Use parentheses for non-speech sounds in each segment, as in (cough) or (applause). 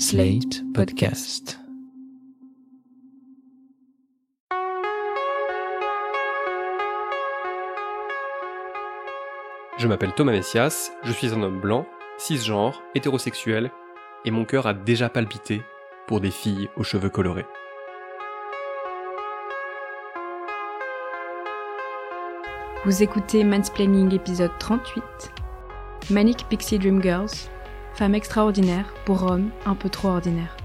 Slate Podcast. Je m'appelle Thomas Messias, je suis un homme blanc, cisgenre, hétérosexuel, et mon cœur a déjà palpité pour des filles aux cheveux colorés. Vous écoutez Mansplaining épisode 38. Manic Pixie Dream Girls, femme extraordinaire pour homme un peu trop ordinaire.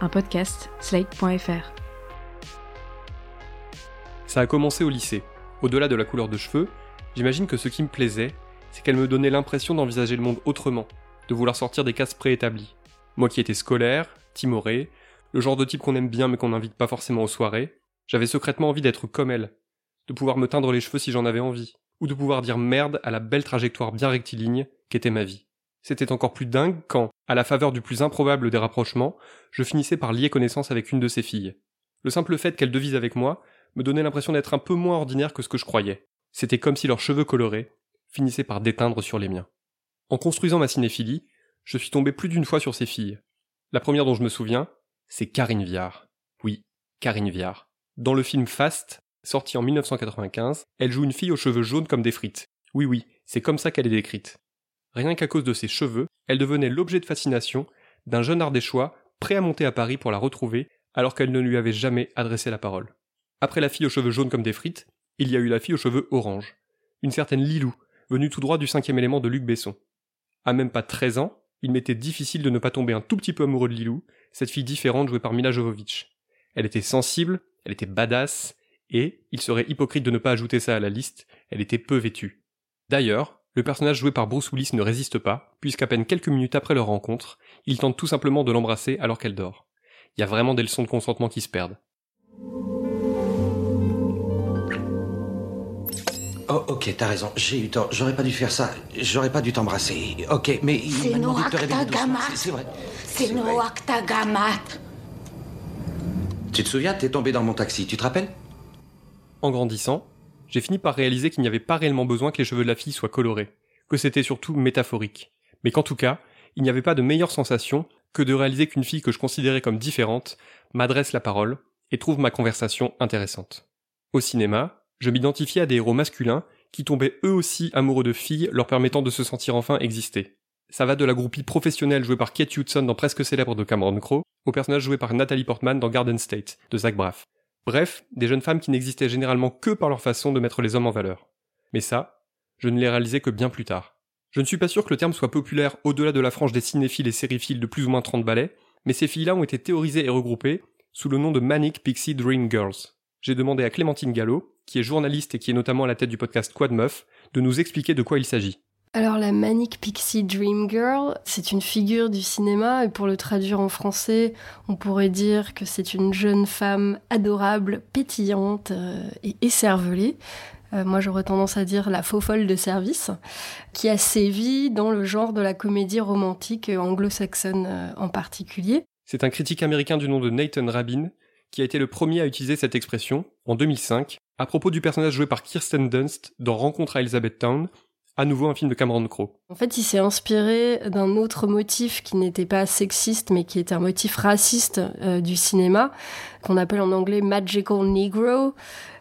Un podcast, slate.fr. Ça a commencé au lycée. Au-delà de la couleur de cheveux, j'imagine que ce qui me plaisait, c'est qu'elle me donnait l'impression d'envisager le monde autrement, de vouloir sortir des cases préétablies. Moi qui étais scolaire, timoré, le genre de type qu'on aime bien mais qu'on n'invite pas forcément aux soirées, j'avais secrètement envie d'être comme elle, de pouvoir me teindre les cheveux si j'en avais envie, ou de pouvoir dire merde à la belle trajectoire bien rectiligne qu'était ma vie. C'était encore plus dingue quand, à la faveur du plus improbable des rapprochements, je finissais par lier connaissance avec une de ses filles. Le simple fait qu'elle devise avec moi me donnait l'impression d'être un peu moins ordinaire que ce que je croyais. C'était comme si leurs cheveux colorés finissaient par déteindre sur les miens. En construisant ma cinéphilie, je suis tombé plus d'une fois sur ces filles. La première dont je me souviens, c'est Karine Viard. Oui, Karine Viard. Dans le film Fast, sorti en 1995, elle joue une fille aux cheveux jaunes comme des frites. Oui oui, c'est comme ça qu'elle est décrite. Rien qu'à cause de ses cheveux, elle devenait l'objet de fascination d'un jeune ardéchois prêt à monter à Paris pour la retrouver alors qu'elle ne lui avait jamais adressé la parole. Après la fille aux cheveux jaunes comme des frites, il y a eu la fille aux cheveux orange. Une certaine Lilou, venue tout droit du cinquième élément de Luc Besson. À même pas 13 ans, il m'était difficile de ne pas tomber un tout petit peu amoureux de Lilou, cette fille différente jouée par Mila Jovovich. Elle était sensible, elle était badass, et, il serait hypocrite de ne pas ajouter ça à la liste, elle était peu vêtue. D'ailleurs, le personnage joué par Bruce Willis ne résiste pas, puisqu'à peine quelques minutes après leur rencontre, il tente tout simplement de l'embrasser alors qu'elle dort. Il y a vraiment des leçons de consentement qui se perdent. Oh, ok, t'as raison, j'ai eu tort. J'aurais pas dû faire ça. J'aurais pas dû t'embrasser. Ok, mais il réveiller doucement. C'est- C'est vrai. C'est vrai. Noaktagamat. Tu te souviens, t'es tombé dans mon taxi, tu te rappelles? En grandissant, j'ai fini par réaliser qu'il n'y avait pas réellement besoin que les cheveux de la fille soient colorés, que c'était surtout métaphorique, mais qu'en tout cas, il n'y avait pas de meilleure sensation que de réaliser qu'une fille que je considérais comme différente m'adresse la parole et trouve ma conversation intéressante. Au cinéma, je m'identifiais à des héros masculins qui tombaient eux aussi amoureux de filles leur permettant de se sentir enfin exister. Ça va de la groupie professionnelle jouée par Kate Hudson dans Presque célèbre de Cameron Crowe au personnage joué par Natalie Portman dans Garden State de Zach Braff. Bref, des jeunes femmes qui n'existaient généralement que par leur façon de mettre les hommes en valeur. Mais ça, je ne l'ai réalisé que bien plus tard. Je ne suis pas sûr que le terme soit populaire au-delà de la frange des cinéphiles et sériphiles de plus ou moins 30 ballets, mais ces filles-là ont été théorisées et regroupées sous le nom de Manic Pixie Dream Girls. J'ai demandé à Clémentine Gallo, qui est journaliste et qui est notamment à la tête du podcast Quad Meuf, de nous expliquer de quoi il s'agit. Alors la Manic Pixie Dream Girl, c'est une figure du cinéma et pour le traduire en français, on pourrait dire que c'est une jeune femme adorable, pétillante euh, et écervelée. Euh, moi j'aurais tendance à dire la faux folle de service, qui a sévi dans le genre de la comédie romantique anglo-saxonne euh, en particulier. C'est un critique américain du nom de Nathan Rabin qui a été le premier à utiliser cette expression, en 2005, à propos du personnage joué par Kirsten Dunst dans Rencontre à Elizabethtown, à nouveau un film de Cameron Crowe. En fait, il s'est inspiré d'un autre motif qui n'était pas sexiste, mais qui était un motif raciste euh, du cinéma, qu'on appelle en anglais Magical Negro,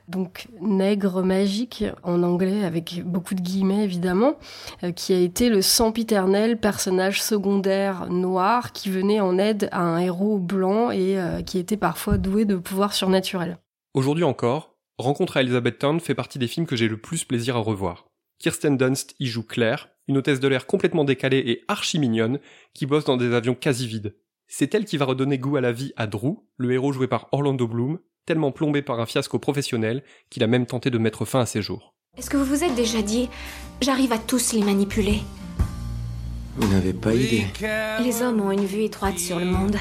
donc nègre magique en anglais, avec beaucoup de guillemets évidemment, euh, qui a été le sempiternel personnage secondaire noir qui venait en aide à un héros blanc et euh, qui était parfois doué de pouvoirs surnaturels. Aujourd'hui encore, Rencontre à Elizabethtown fait partie des films que j'ai le plus plaisir à revoir. Kirsten Dunst y joue Claire, une hôtesse de l'air complètement décalée et archi mignonne, qui bosse dans des avions quasi vides. C'est elle qui va redonner goût à la vie à Drew, le héros joué par Orlando Bloom, tellement plombé par un fiasco professionnel qu'il a même tenté de mettre fin à ses jours. Est-ce que vous vous êtes déjà dit, j'arrive à tous les manipuler? Vous n'avez pas idée. Les hommes ont une vue étroite sur le monde.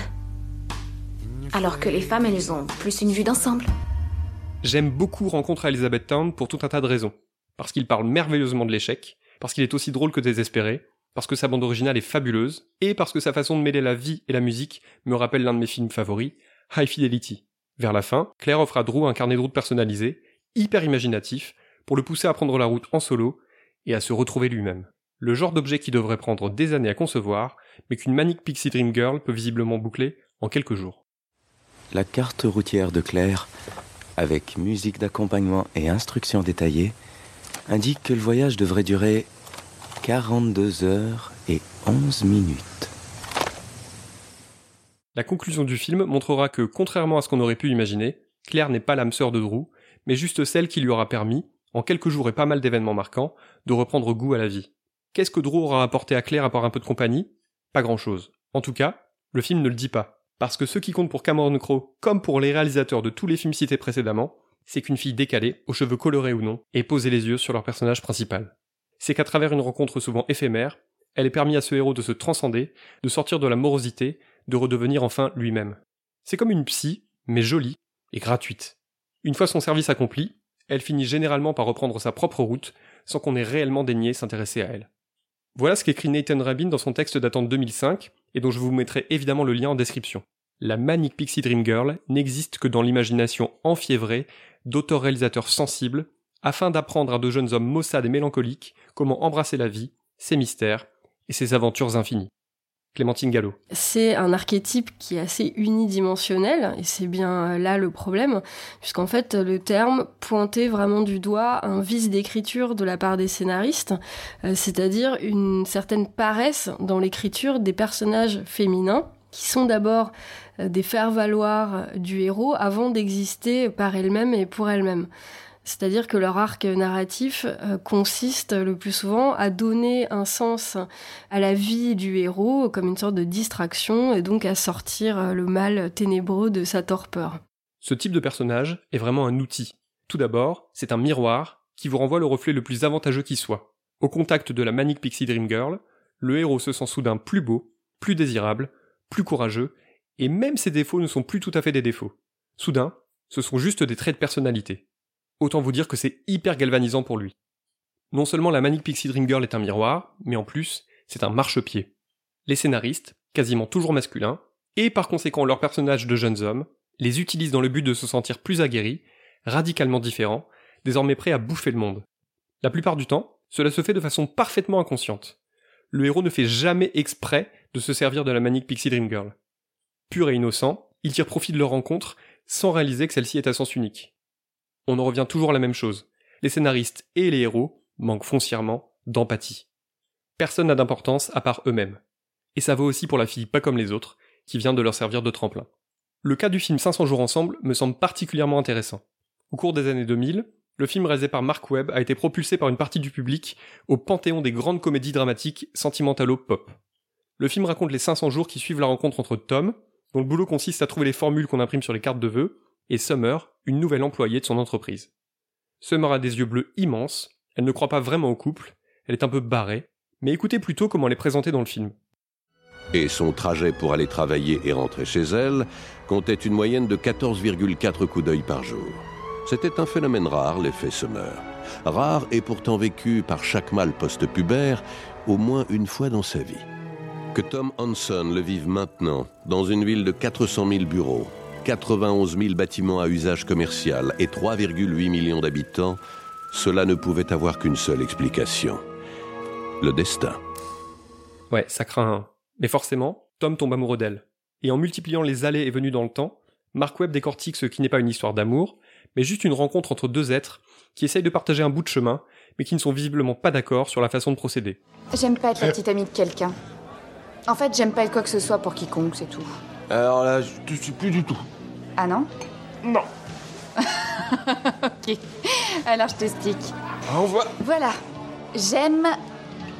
Alors que les femmes, elles ont plus une vue d'ensemble. J'aime beaucoup Rencontre à Elizabethtown pour tout un tas de raisons. Parce qu'il parle merveilleusement de l'échec, parce qu'il est aussi drôle que désespéré, parce que sa bande originale est fabuleuse, et parce que sa façon de mêler la vie et la musique me rappelle l'un de mes films favoris, High Fidelity. Vers la fin, Claire offre à Drew un carnet de route personnalisé, hyper imaginatif, pour le pousser à prendre la route en solo et à se retrouver lui-même. Le genre d'objet qui devrait prendre des années à concevoir, mais qu'une Manic Pixie Dream Girl peut visiblement boucler en quelques jours. La carte routière de Claire, avec musique d'accompagnement et instructions détaillées, indique que le voyage devrait durer 42 heures et 11 minutes. La conclusion du film montrera que, contrairement à ce qu'on aurait pu imaginer, Claire n'est pas l'âme sœur de Drew, mais juste celle qui lui aura permis, en quelques jours et pas mal d'événements marquants, de reprendre goût à la vie. Qu'est-ce que Drew aura apporté à Claire à part un peu de compagnie? Pas grand-chose. En tout cas, le film ne le dit pas. Parce que ce qui compte pour Cameron Crowe, comme pour les réalisateurs de tous les films cités précédemment, c'est qu'une fille décalée, aux cheveux colorés ou non, ait posé les yeux sur leur personnage principal. C'est qu'à travers une rencontre souvent éphémère, elle est permis à ce héros de se transcender, de sortir de la morosité, de redevenir enfin lui-même. C'est comme une psy, mais jolie et gratuite. Une fois son service accompli, elle finit généralement par reprendre sa propre route, sans qu'on ait réellement daigné s'intéresser à elle. Voilà ce qu'écrit Nathan Rabin dans son texte datant de 2005, et dont je vous mettrai évidemment le lien en description. La Manic Pixie Dream Girl n'existe que dans l'imagination enfiévrée d'auteurs-réalisateurs sensibles, afin d'apprendre à de jeunes hommes maussades et mélancoliques comment embrasser la vie, ses mystères et ses aventures infinies. Clémentine Gallo. C'est un archétype qui est assez unidimensionnel, et c'est bien là le problème, puisqu'en fait le terme pointait vraiment du doigt un vice d'écriture de la part des scénaristes, euh, c'est-à-dire une certaine paresse dans l'écriture des personnages féminins, qui sont d'abord euh, des faire-valoir du héros avant d'exister par elles-mêmes et pour elles-mêmes. C'est-à-dire que leur arc narratif euh, consiste le plus souvent à donner un sens à la vie du héros comme une sorte de distraction et donc à sortir euh, le mal ténébreux de sa torpeur. Ce type de personnage est vraiment un outil. Tout d'abord, c'est un miroir qui vous renvoie le reflet le plus avantageux qui soit. Au contact de la Manic Pixie Dream Girl, le héros se sent soudain plus beau, plus désirable, plus courageux, et même ses défauts ne sont plus tout à fait des défauts. Soudain, ce sont juste des traits de personnalité. Autant vous dire que c'est hyper galvanisant pour lui. Non seulement la Manic Pixie Dream Girl est un miroir, mais en plus, c'est un marchepied. Les scénaristes, quasiment toujours masculins, et par conséquent leurs personnages de jeunes hommes, les utilisent dans le but de se sentir plus aguerris, radicalement différents, désormais prêts à bouffer le monde. La plupart du temps, cela se fait de façon parfaitement inconsciente. Le héros ne fait jamais exprès de se servir de la Manic Pixie Dream Girl. Pur et innocent, il tire profit de leur rencontre sans réaliser que celle-ci est à sens unique on en revient toujours à la même chose. Les scénaristes et les héros manquent foncièrement d'empathie. Personne n'a d'importance à part eux-mêmes. Et ça vaut aussi pour la fille pas comme les autres, qui vient de leur servir de tremplin. Le cas du film 500 jours ensemble me semble particulièrement intéressant. Au cours des années 2000, le film réalisé par Mark Webb a été propulsé par une partie du public au panthéon des grandes comédies dramatiques sentimentalo-pop. Le film raconte les 500 jours qui suivent la rencontre entre Tom, dont le boulot consiste à trouver les formules qu'on imprime sur les cartes de vœux, et Summer, une nouvelle employée de son entreprise. Summer a des yeux bleus immenses, elle ne croit pas vraiment au couple, elle est un peu barrée, mais écoutez plutôt comment elle est présentée dans le film. Et son trajet pour aller travailler et rentrer chez elle comptait une moyenne de 14,4 coups d'œil par jour. C'était un phénomène rare, l'effet Summer. Rare et pourtant vécu par chaque mâle post-pubère au moins une fois dans sa vie. Que Tom Hanson le vive maintenant, dans une ville de 400 000 bureaux, 91 000 bâtiments à usage commercial et 3,8 millions d'habitants, cela ne pouvait avoir qu'une seule explication. Le destin. Ouais, ça craint. Mais forcément, Tom tombe amoureux d'elle. Et en multipliant les allées et venues dans le temps, Mark Webb décortique ce qui n'est pas une histoire d'amour, mais juste une rencontre entre deux êtres qui essayent de partager un bout de chemin, mais qui ne sont visiblement pas d'accord sur la façon de procéder. J'aime pas être la petite amie de quelqu'un. En fait, j'aime pas être quoi que ce soit pour quiconque, c'est tout. Alors là, je suis plus du tout. Ah non? Non. (laughs) ok. Alors je t'explique. On voit. Voilà. J'aime.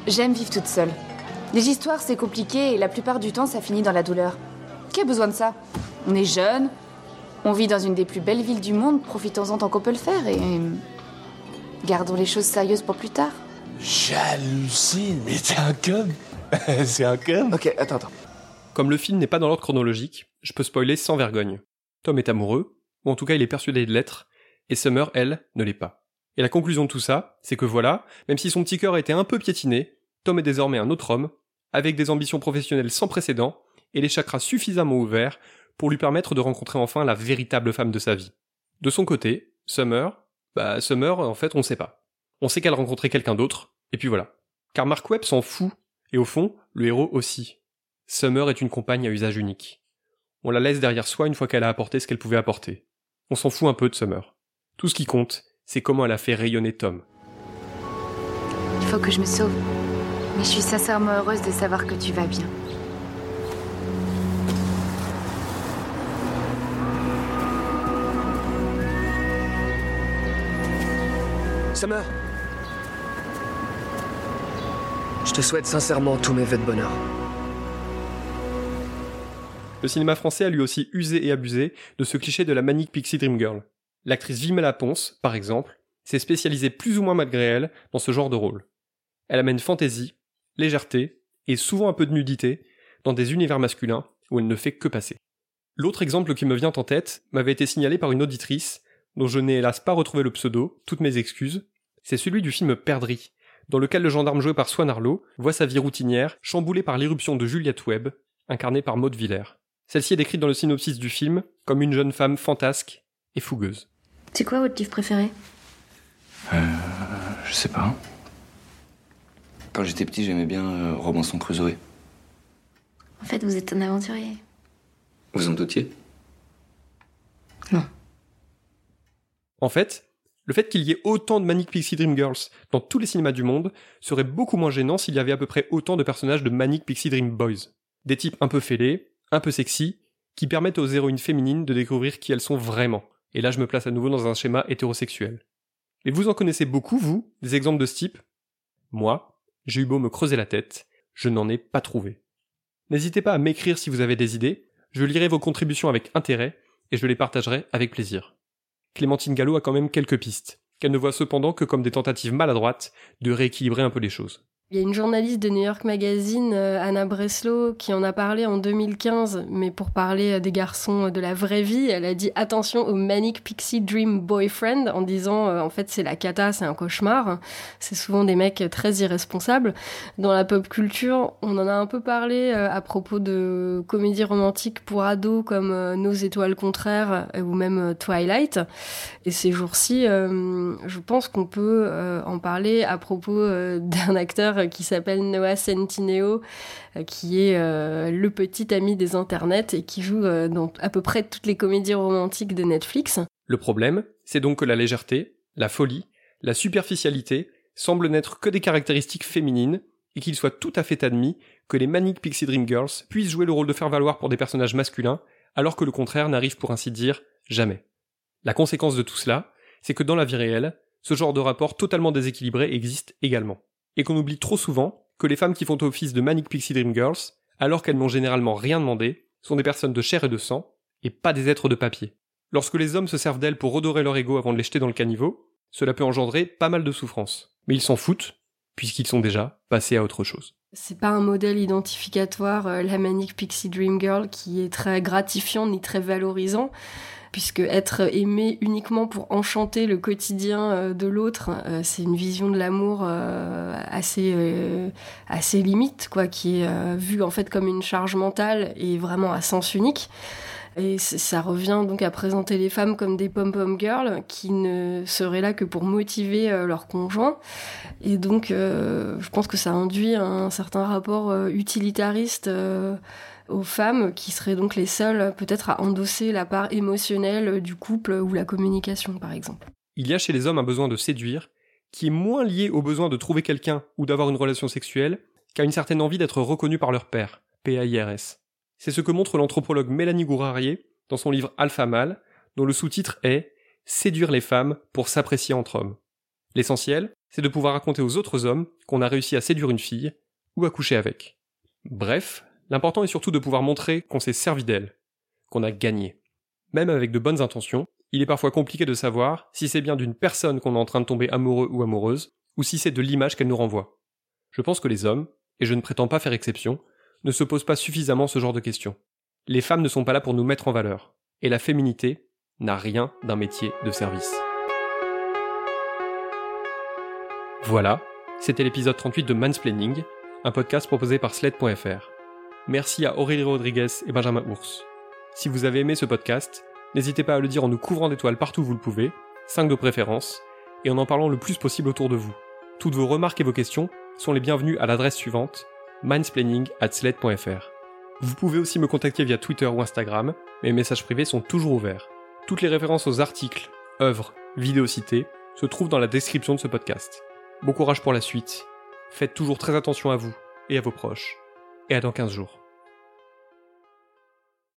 J'aime vivre toute seule. Les histoires, c'est compliqué et la plupart du temps, ça finit dans la douleur. Qui a besoin de ça? On est jeune, on vit dans une des plus belles villes du monde, profitons-en tant qu'on peut le faire et. Gardons les choses sérieuses pour plus tard. J'hallucine, mais t'es un con (laughs) C'est un con Ok, attends, attends. Comme le film n'est pas dans l'ordre chronologique, je peux spoiler sans vergogne. Tom est amoureux, ou en tout cas il est persuadé de l'être, et Summer, elle, ne l'est pas. Et la conclusion de tout ça, c'est que voilà, même si son petit cœur a été un peu piétiné, Tom est désormais un autre homme, avec des ambitions professionnelles sans précédent, et les chakras suffisamment ouverts pour lui permettre de rencontrer enfin la véritable femme de sa vie. De son côté, Summer, bah Summer, en fait, on sait pas. On sait qu'elle a rencontré quelqu'un d'autre, et puis voilà. Car Mark Webb s'en fout, et au fond, le héros aussi. Summer est une compagne à usage unique. On la laisse derrière soi une fois qu'elle a apporté ce qu'elle pouvait apporter. On s'en fout un peu de Summer. Tout ce qui compte, c'est comment elle a fait rayonner Tom. Il faut que je me sauve. Mais je suis sincèrement heureuse de savoir que tu vas bien. Summer Je te souhaite sincèrement tous mes vœux de bonheur. Le cinéma français a lui aussi usé et abusé de ce cliché de la manique pixie dream girl. L'actrice Vimela Ponce, par exemple, s'est spécialisée plus ou moins malgré elle dans ce genre de rôle. Elle amène fantaisie, légèreté et souvent un peu de nudité dans des univers masculins où elle ne fait que passer. L'autre exemple qui me vient en tête m'avait été signalé par une auditrice dont je n'ai hélas pas retrouvé le pseudo, toutes mes excuses, c'est celui du film Perdri, dans lequel le gendarme joué par Swan Arlo voit sa vie routinière chamboulée par l'irruption de Juliette Webb, incarnée par Maud Villers. Celle-ci est décrite dans le synopsis du film comme une jeune femme fantasque et fougueuse. C'est quoi votre livre préféré? Euh. Je sais pas. Quand j'étais petit, j'aimais bien euh, Robinson Crusoe. En fait, vous êtes un aventurier. Vous en doutiez? En fait, le fait qu'il y ait autant de Manic Pixie Dream Girls dans tous les cinémas du monde serait beaucoup moins gênant s'il y avait à peu près autant de personnages de Manic Pixie Dream Boys. Des types un peu fêlés, un peu sexy, qui permettent aux héroïnes féminines de découvrir qui elles sont vraiment. Et là, je me place à nouveau dans un schéma hétérosexuel. Mais vous en connaissez beaucoup, vous, des exemples de ce type? Moi, j'ai eu beau me creuser la tête, je n'en ai pas trouvé. N'hésitez pas à m'écrire si vous avez des idées, je lirai vos contributions avec intérêt, et je les partagerai avec plaisir. Clémentine Gallo a quand même quelques pistes, qu'elle ne voit cependant que comme des tentatives maladroites de rééquilibrer un peu les choses. Il y a une journaliste de New York Magazine, euh, Anna Breslow, qui en a parlé en 2015, mais pour parler euh, des garçons de la vraie vie, elle a dit attention au Manic Pixie Dream Boyfriend, en disant euh, en fait c'est la cata, c'est un cauchemar. C'est souvent des mecs très irresponsables. Dans la pop culture, on en a un peu parlé à propos de comédies romantiques pour ados comme Nos étoiles contraires ou même Twilight. Et ces jours-ci, je pense qu'on peut en parler à propos d'un acteur qui s'appelle Noah Centineo, euh, qui est euh, le petit ami des internets et qui joue euh, dans à peu près toutes les comédies romantiques de Netflix. Le problème, c'est donc que la légèreté, la folie, la superficialité semblent n'être que des caractéristiques féminines et qu'il soit tout à fait admis que les Manic Pixie Dream Girls puissent jouer le rôle de faire valoir pour des personnages masculins, alors que le contraire n'arrive pour ainsi dire jamais. La conséquence de tout cela, c'est que dans la vie réelle, ce genre de rapport totalement déséquilibré existe également et qu'on oublie trop souvent que les femmes qui font office de Manic Pixie Dream Girls, alors qu'elles n'ont généralement rien demandé, sont des personnes de chair et de sang, et pas des êtres de papier. Lorsque les hommes se servent d'elles pour redorer leur ego avant de les jeter dans le caniveau, cela peut engendrer pas mal de souffrance. Mais ils s'en foutent, puisqu'ils sont déjà passés à autre chose. C'est pas un modèle identificatoire, euh, la Manic Pixie Dream Girl, qui est très gratifiant ni très valorisant puisque être aimé uniquement pour enchanter le quotidien euh, de l'autre, euh, c'est une vision de l'amour euh, assez assez limite, quoi, qui est vue en fait comme une charge mentale et vraiment à sens unique. Et ça revient donc à présenter les femmes comme des pom-pom girls qui ne seraient là que pour motiver leur conjoint. Et donc, je pense que ça induit un certain rapport utilitariste aux femmes qui seraient donc les seules peut-être à endosser la part émotionnelle du couple ou la communication par exemple. Il y a chez les hommes un besoin de séduire qui est moins lié au besoin de trouver quelqu'un ou d'avoir une relation sexuelle qu'à une certaine envie d'être reconnu par leur père, PAIRS. C'est ce que montre l'anthropologue Mélanie Gourarier dans son livre Alpha Male, dont le sous-titre est Séduire les femmes pour s'apprécier entre hommes. L'essentiel, c'est de pouvoir raconter aux autres hommes qu'on a réussi à séduire une fille ou à coucher avec. Bref, L'important est surtout de pouvoir montrer qu'on s'est servi d'elle, qu'on a gagné. Même avec de bonnes intentions, il est parfois compliqué de savoir si c'est bien d'une personne qu'on est en train de tomber amoureux ou amoureuse, ou si c'est de l'image qu'elle nous renvoie. Je pense que les hommes, et je ne prétends pas faire exception, ne se posent pas suffisamment ce genre de questions. Les femmes ne sont pas là pour nous mettre en valeur, et la féminité n'a rien d'un métier de service. Voilà, c'était l'épisode 38 de Mansplaining, un podcast proposé par Sled.fr. Merci à Aurélie Rodriguez et Benjamin Ours. Si vous avez aimé ce podcast, n'hésitez pas à le dire en nous couvrant d'étoiles partout où vous le pouvez, 5 de préférence, et en en parlant le plus possible autour de vous. Toutes vos remarques et vos questions sont les bienvenus à l'adresse suivante mindsplaining@sled.fr. Vous pouvez aussi me contacter via Twitter ou Instagram, mes messages privés sont toujours ouverts. Toutes les références aux articles, œuvres, vidéos citées se trouvent dans la description de ce podcast. Bon courage pour la suite. Faites toujours très attention à vous et à vos proches. Et à dans 15 jours.